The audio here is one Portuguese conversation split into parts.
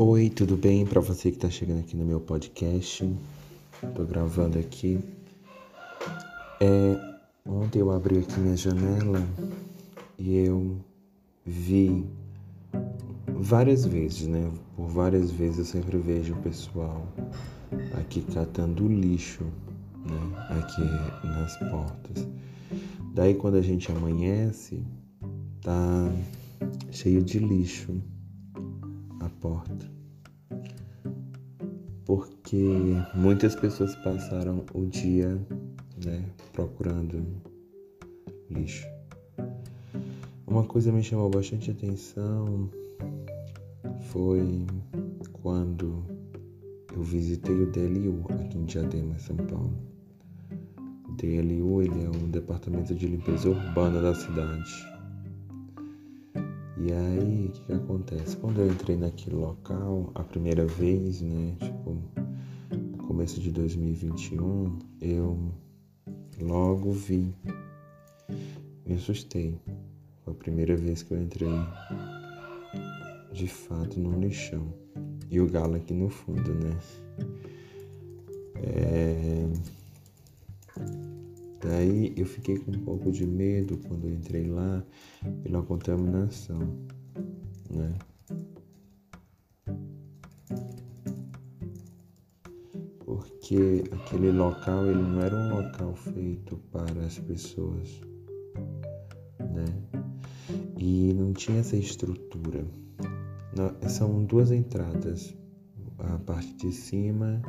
Oi, tudo bem? Para você que está chegando aqui no meu podcast, estou gravando aqui. É, ontem eu abri aqui minha janela e eu vi várias vezes, né? Por várias vezes eu sempre vejo o pessoal aqui catando lixo, né? Aqui nas portas. Daí quando a gente amanhece, tá cheio de lixo a porta. Porque muitas pessoas passaram o dia né, procurando lixo. Uma coisa me chamou bastante atenção foi quando eu visitei o DLU aqui em Diadema, São Paulo. O DLU ele é um departamento de limpeza urbana da cidade. E aí, o que, acontece? Quando eu entrei naquele local, a primeira vez, né, tipo, no começo de 2021, eu logo vi, me assustei. Foi a primeira vez que eu entrei de fato no lixão. E o galo aqui no fundo, né? É... Daí eu fiquei com um pouco de medo quando entrei lá pela contaminação, né? Porque aquele local ele não era um local feito para as pessoas, né? E não tinha essa estrutura. São duas entradas, a parte de cima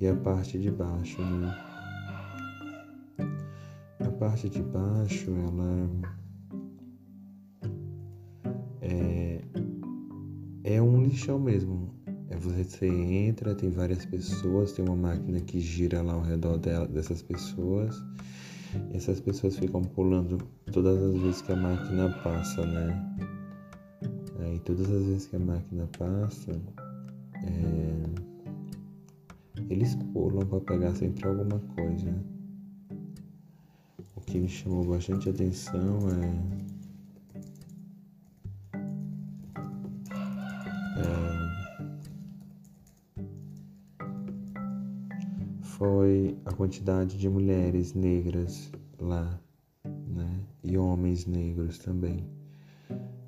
e a parte de baixo, né? Parte de baixo, ela é, é um lixão mesmo. É você entra, tem várias pessoas, tem uma máquina que gira lá ao redor dela, dessas pessoas. E essas pessoas ficam pulando todas as vezes que a máquina passa, né? Aí todas as vezes que a máquina passa, é, eles pulam para pegar sempre alguma coisa que me chamou bastante atenção é, é foi a quantidade de mulheres negras lá, né? E homens negros também.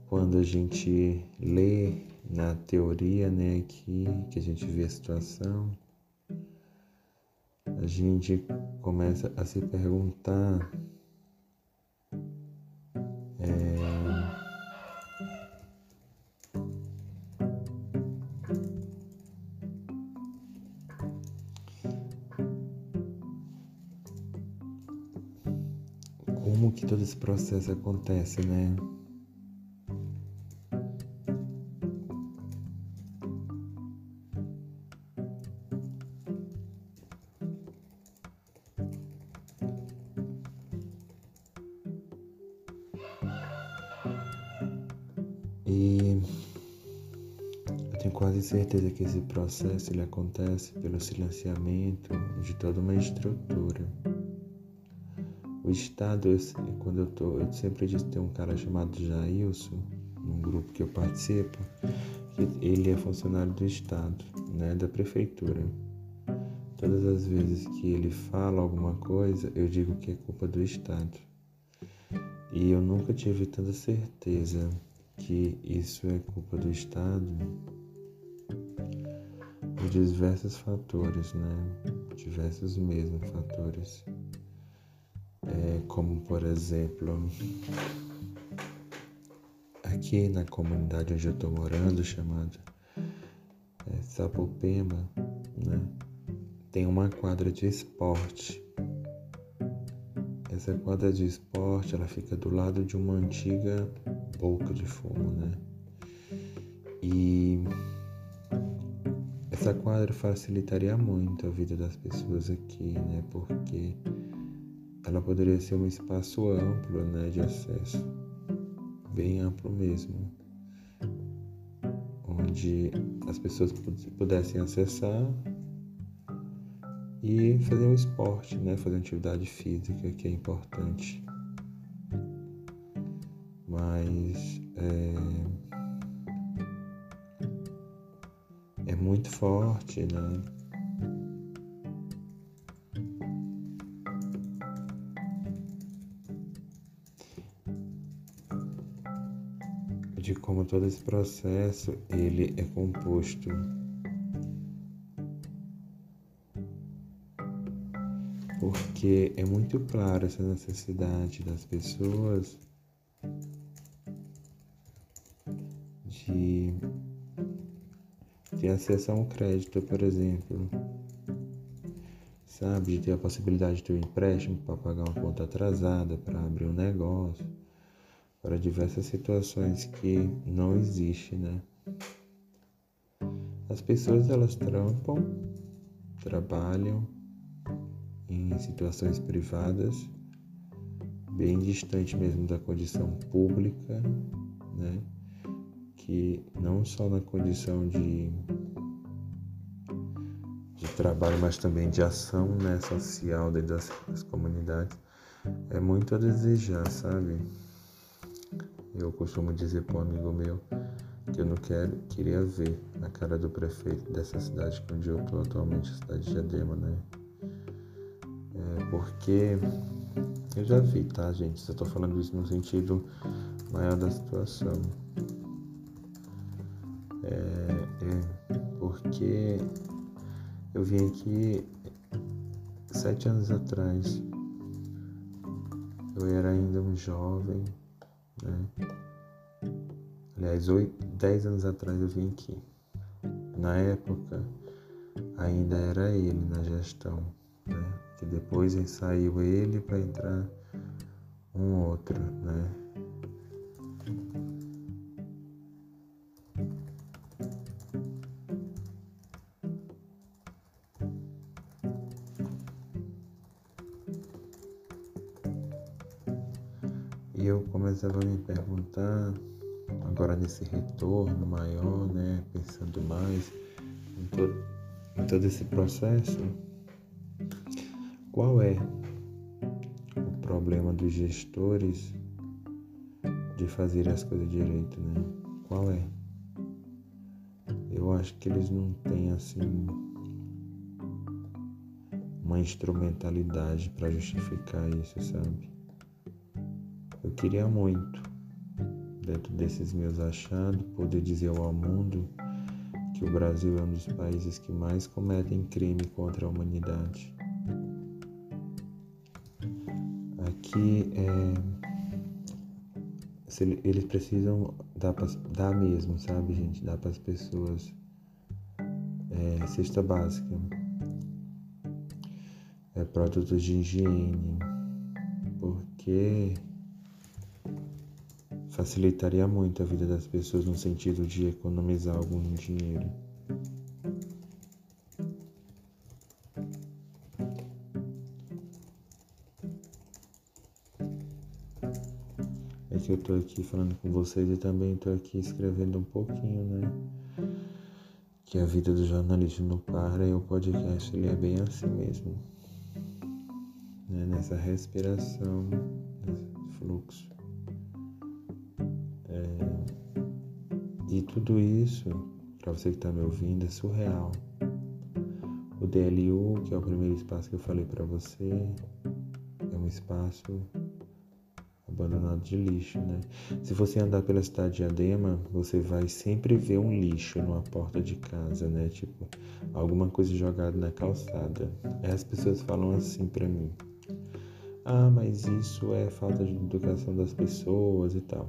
Quando a gente lê na teoria, né, aqui, que a gente vê a situação, a gente começa a se perguntar como que todo esse processo acontece, né? Certeza que esse processo ele acontece pelo silenciamento de toda uma estrutura. O Estado, eu, quando eu tô, eu sempre disse tem um cara chamado Jailson, num grupo que eu participo, que ele é funcionário do Estado, né, da prefeitura. Todas as vezes que ele fala alguma coisa, eu digo que é culpa do Estado. E eu nunca tive tanta certeza que isso é culpa do Estado por diversos fatores, né? Diversos mesmo fatores é, como por exemplo aqui na comunidade onde eu estou morando, chamada é, Sapopema, né, tem uma quadra de esporte. Essa quadra de esporte ela fica do lado de uma antiga boca de fumo, né? E essa quadra facilitaria muito a vida das pessoas aqui, né? Porque ela poderia ser um espaço amplo né, de acesso, bem amplo mesmo, onde as pessoas pudessem acessar e fazer um esporte, né, fazer uma atividade física que é importante. Mas é, muito forte, né? De como todo esse processo ele é composto porque é muito claro essa necessidade das pessoas ter acesso a um crédito, por exemplo, sabe, de ter a possibilidade de ter um empréstimo para pagar uma conta atrasada, para abrir um negócio, para diversas situações que não existem, né? As pessoas elas trampam, trabalham em situações privadas, bem distante mesmo da condição pública, né? Que não só na condição de, de trabalho, mas também de ação né, social dentro das, das comunidades, é muito a desejar, sabe? Eu costumo dizer para um amigo meu que eu não quero, queria ver a cara do prefeito dessa cidade onde eu estou atualmente, a cidade de Diadema, né? É porque eu já vi, tá, gente? Só estou falando isso no sentido maior da situação. É, é, porque eu vim aqui sete anos atrás. Eu era ainda um jovem, né? Aliás, oito, dez anos atrás eu vim aqui. Na época ainda era ele na gestão, né? Que depois saiu ele para entrar um outro, né? A me perguntar, agora nesse retorno maior, né, pensando mais em em todo esse processo, qual é o problema dos gestores de fazer as coisas direito, né? Qual é? Eu acho que eles não têm assim uma instrumentalidade para justificar isso, sabe? Eu queria muito, dentro desses meus achados, poder dizer ao mundo que o Brasil é um dos países que mais cometem crime contra a humanidade. Aqui é, eles precisam dar, pra, dar mesmo, sabe, gente? Dar para as pessoas é, cesta básica, é, produtos de higiene, porque facilitaria muito a vida das pessoas no sentido de economizar algum dinheiro. É que eu tô aqui falando com vocês e também tô aqui escrevendo um pouquinho, né? Que a vida do jornalista não para e o podcast ele é bem assim mesmo. Né? Nessa respiração, nesse fluxo. E tudo isso, para você que está me ouvindo, é surreal. O DLU, que é o primeiro espaço que eu falei para você, é um espaço abandonado de lixo, né? Se você andar pela cidade de Adema, você vai sempre ver um lixo numa porta de casa, né? Tipo, alguma coisa jogada na calçada. Aí as pessoas falam assim para mim: "Ah, mas isso é falta de educação das pessoas e tal"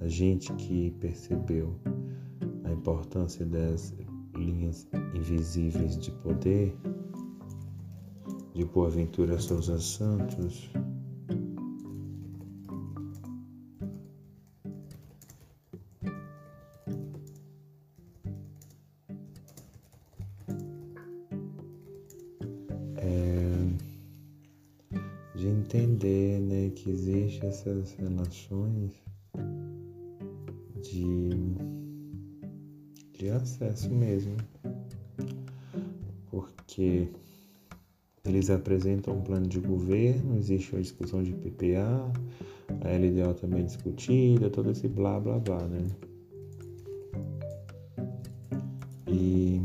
a gente que percebeu a importância das linhas invisíveis de poder, de Boaventura Souza Santos, é, de entender né, que existem essas relações de, de acesso mesmo, porque eles apresentam um plano de governo, existe a discussão de PPA, a LDO também é discutida, todo esse blá blá blá, né? E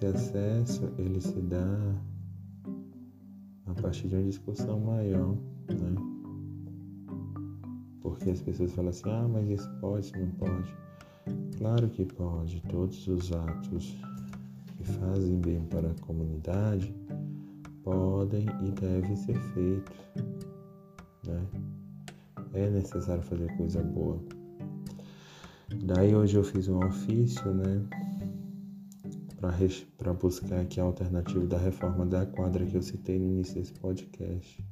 esse acesso ele se dá a partir de uma discussão maior, né? Porque as pessoas falam assim, ah, mas isso pode, isso não pode. Claro que pode, todos os atos que fazem bem para a comunidade podem e devem ser feitos. Né? É necessário fazer coisa boa. Daí hoje eu fiz um ofício, né? Para buscar aqui a alternativa da reforma da quadra que eu citei no início desse podcast.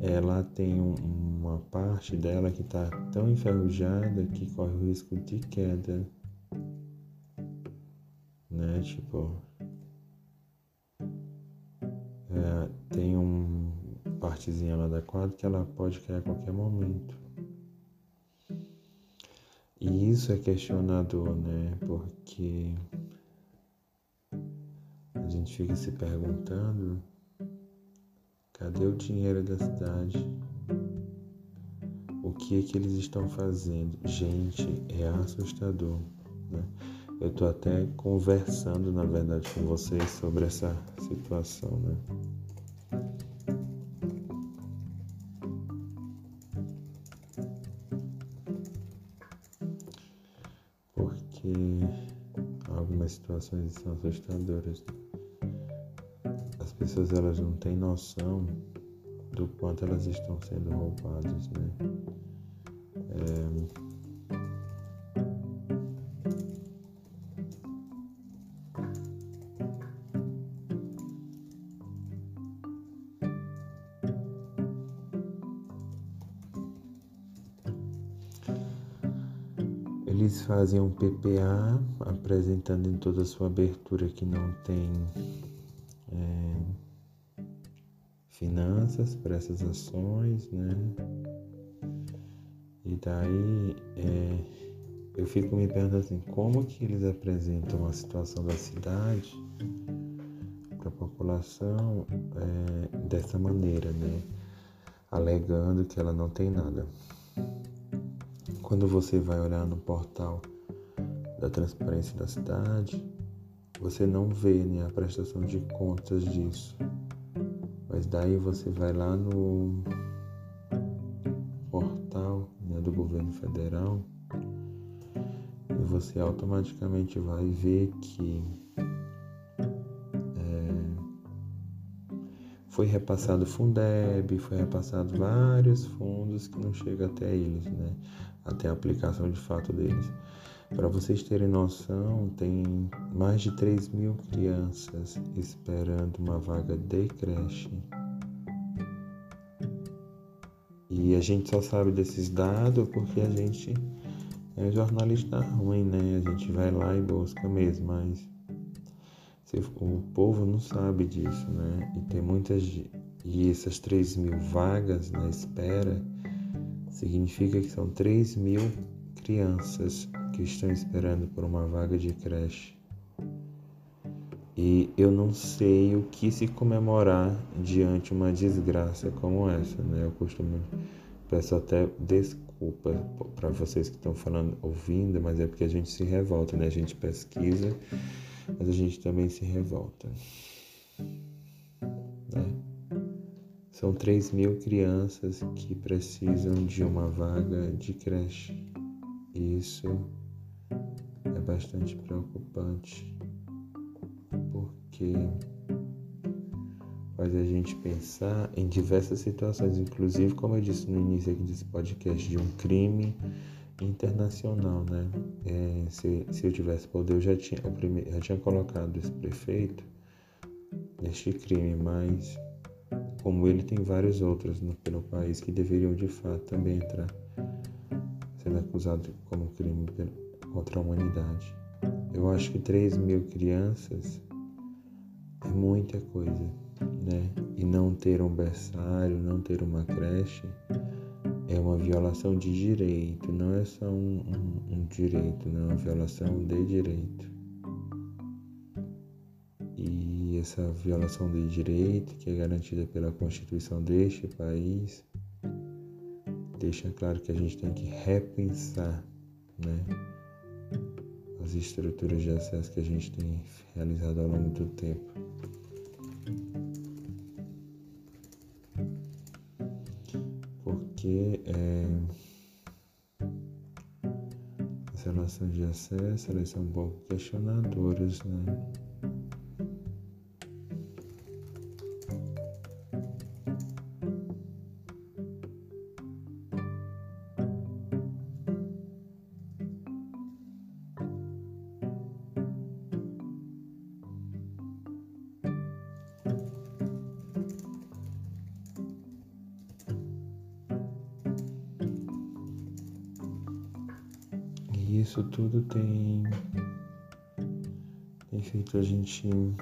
Ela tem um, uma parte dela que está tão enferrujada que corre o risco de queda. Né? Tipo, é, tem uma partezinha lá da quadra que ela pode cair a qualquer momento. E isso é questionador, né? Porque a gente fica se perguntando cadê o dinheiro da cidade? O que é que eles estão fazendo? Gente, é assustador, né? Eu tô até conversando, na verdade, com vocês sobre essa situação, né? Situações são assustadoras. As pessoas elas não têm noção do quanto elas estão sendo roubadas, né? É, Eles fazem um PPA apresentando em toda a sua abertura que não tem é, finanças para essas ações, né? E daí é, eu fico me perguntando assim, como que eles apresentam a situação da cidade para a população é, dessa maneira, né? Alegando que ela não tem nada. Quando você vai olhar no portal da transparência da cidade, você não vê né, a prestação de contas disso. Mas daí você vai lá no portal né, do governo federal e você automaticamente vai ver que foi repassado Fundeb, foi repassado vários fundos que não chegam até eles, né? Até a aplicação de fato deles. Para vocês terem noção, tem mais de 3 mil crianças esperando uma vaga de creche. E a gente só sabe desses dados porque a gente é jornalista ruim, né? A gente vai lá e busca mesmo, mas o povo não sabe disso, né? E tem muitas. E essas 3 mil vagas na espera significa que são 3 mil crianças que estão esperando por uma vaga de creche. E eu não sei o que se comemorar diante uma desgraça como essa, né? Eu costumo peço até desculpa para vocês que estão falando, ouvindo, mas é porque a gente se revolta, né? A gente pesquisa mas a gente também se revolta. Né? São 3 mil crianças que precisam de uma vaga de creche. Isso é bastante preocupante, porque faz a gente pensar em diversas situações, inclusive, como eu disse no início aqui desse podcast, de um crime internacional, né? É, se, se eu tivesse poder, eu já tinha, eu já tinha colocado esse prefeito neste crime, mas como ele tem vários outros no, pelo país que deveriam de fato também entrar sendo acusado como crime contra a humanidade. Eu acho que 3 mil crianças é muita coisa, né? E não ter um berçário, não ter uma creche é uma violação de direito, não é só um, um, um direito, não é uma violação de direito. Essa violação de direito, que é garantida pela Constituição deste país, deixa claro que a gente tem que repensar né, as estruturas de acesso que a gente tem realizado ao longo do tempo. Porque é, as relações de acesso elas são um pouco questionadoras, né? Gente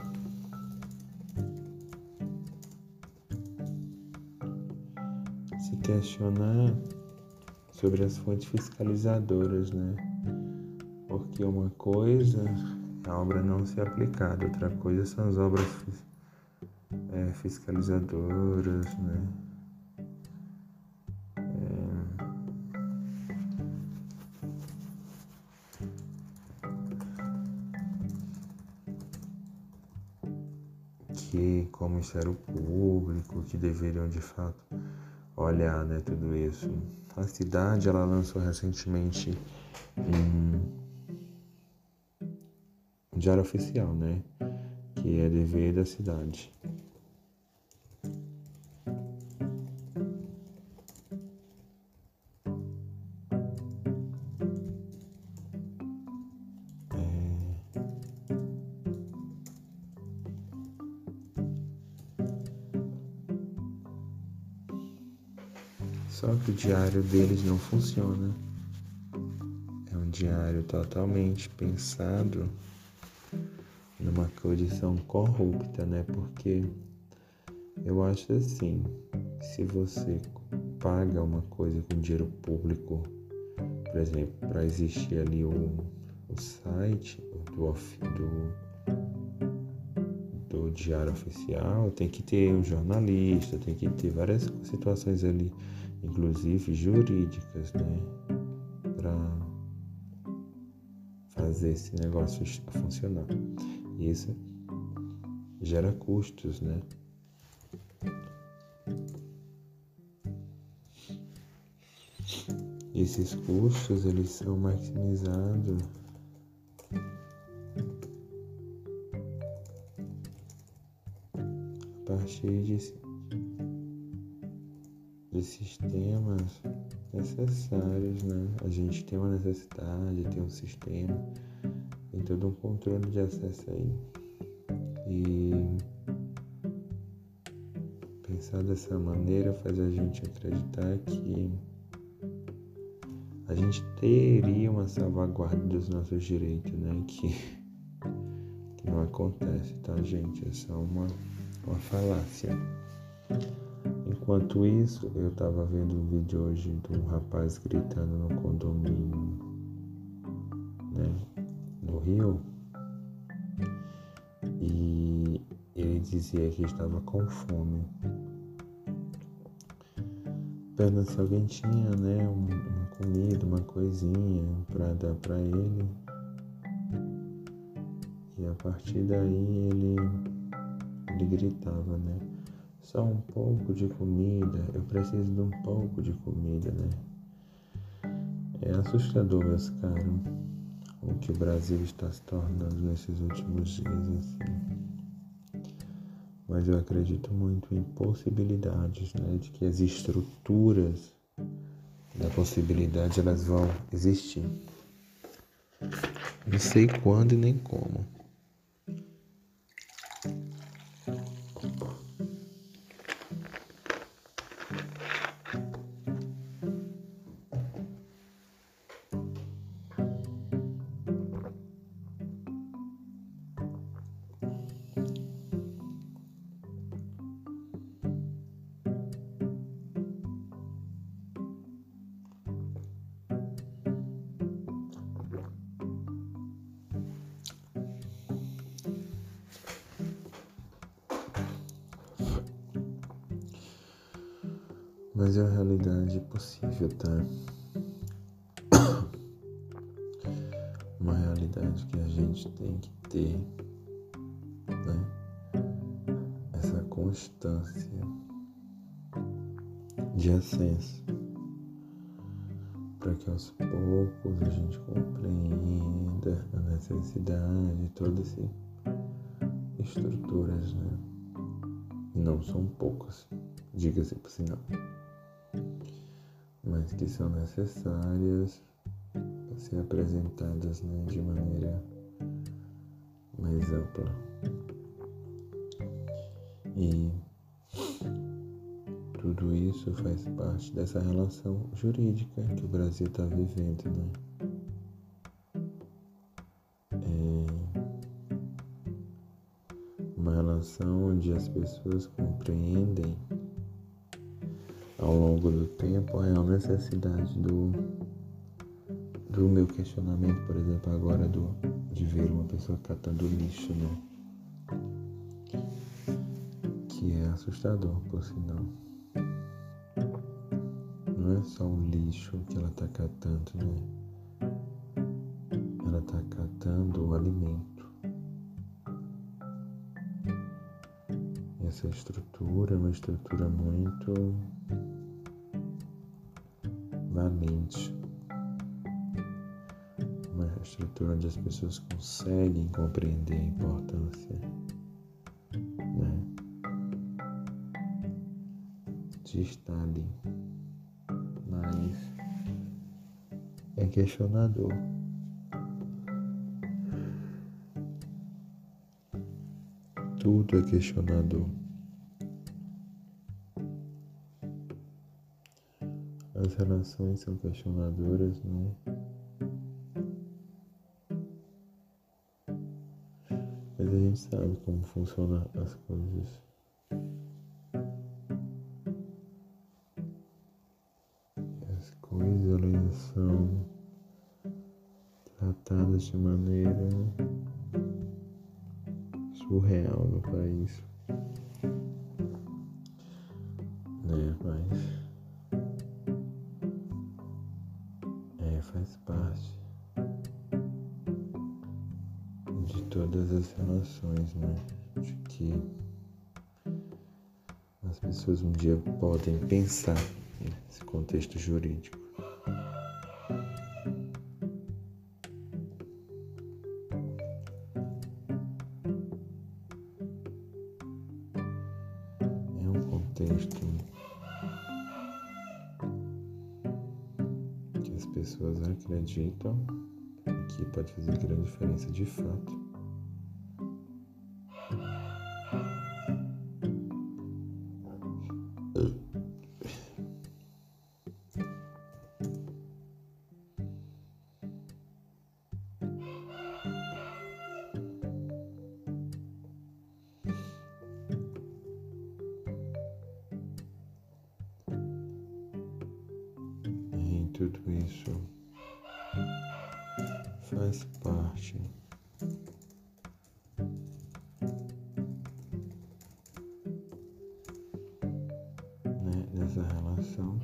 se questionar sobre as fontes fiscalizadoras, né? Porque uma coisa é a obra não ser aplicada, outra coisa são as obras é, fiscalizadoras, né? Ministério Público, que deveriam de fato olhar né, tudo isso. A cidade ela lançou recentemente um diário oficial, né? Que é dever da cidade. Só que o diário deles não funciona. É um diário totalmente pensado numa condição corrupta, né? Porque eu acho assim, se você paga uma coisa com dinheiro público, por exemplo, para existir ali o, o site do, do, do diário oficial, tem que ter um jornalista, tem que ter várias situações ali inclusive jurídicas, né, para fazer esse negócio funcionar. E isso gera custos, né? Esses custos eles são maximizados a partir de de sistemas necessários, né? A gente tem uma necessidade, tem um sistema, tem todo um controle de acesso aí. E pensar dessa maneira faz a gente acreditar que a gente teria uma salvaguarda dos nossos direitos, né? Que, que não acontece, tá, gente? É só uma, uma falácia. Enquanto isso, eu estava vendo um vídeo hoje de um rapaz gritando no condomínio, né, no Rio, e ele dizia que estava com fome. Perguntando se alguém tinha, né, uma comida, uma coisinha para dar para ele. E a partir daí ele, ele gritava, né? Só um pouco de comida, eu preciso de um pouco de comida, né? É assustador, meus caros, o que o Brasil está se tornando nesses últimos dias, assim. Mas eu acredito muito em possibilidades, né? De que as estruturas da possibilidade elas vão existir. Não sei quando e nem como. Essa constância de acesso para que aos poucos a gente compreenda a necessidade de todas essas estruturas, né? Não são poucas, diga-se por sinal, mas que são necessárias para ser apresentadas né, de maneira mais ampla. E tudo isso faz parte dessa relação jurídica que o Brasil está vivendo, né? É uma relação onde as pessoas compreendem ao longo do tempo a real necessidade do, do meu questionamento, por exemplo, agora do, de ver uma pessoa catando lixo, né? Assustador, por sinal não é só um lixo que ela está catando, né? Ela está catando o alimento. Essa estrutura é uma estrutura muito valente. Uma estrutura onde as pessoas conseguem compreender a importância de estar ali mas é questionador. Tudo é questionador. As relações são questionadoras, né? Mas a gente sabe como funcionam as coisas. São tratadas de maneira surreal no país. Né, mas é, faz parte de todas as relações, né? De que as pessoas um dia podem pensar nesse contexto jurídico. Acreditam que pode fazer grande diferença de fato. tudo isso faz parte né, dessa relação.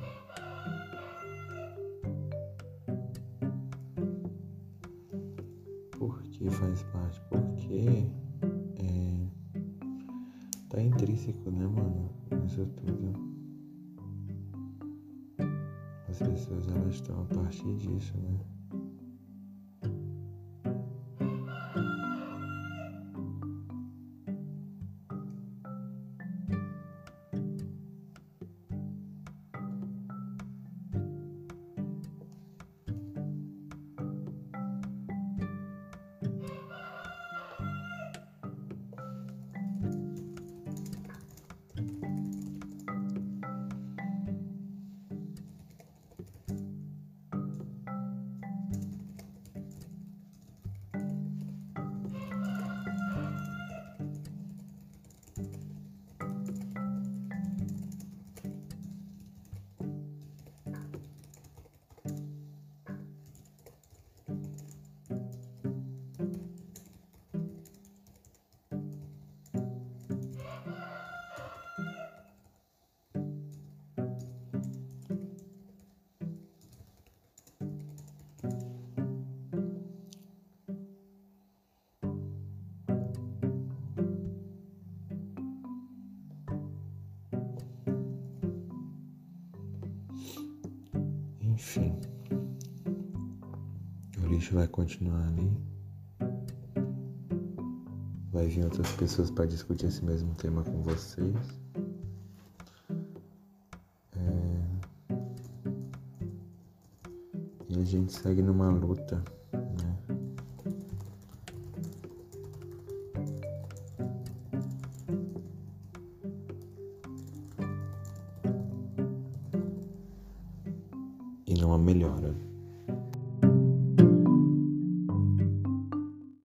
Porque faz parte, porque é, tá intrínseco, né, mano? Isso tudo as pessoas elas estão a partir disso, né? Enfim, o lixo vai continuar ali. Vai vir outras pessoas para discutir esse mesmo tema com vocês. É... E a gente segue numa luta,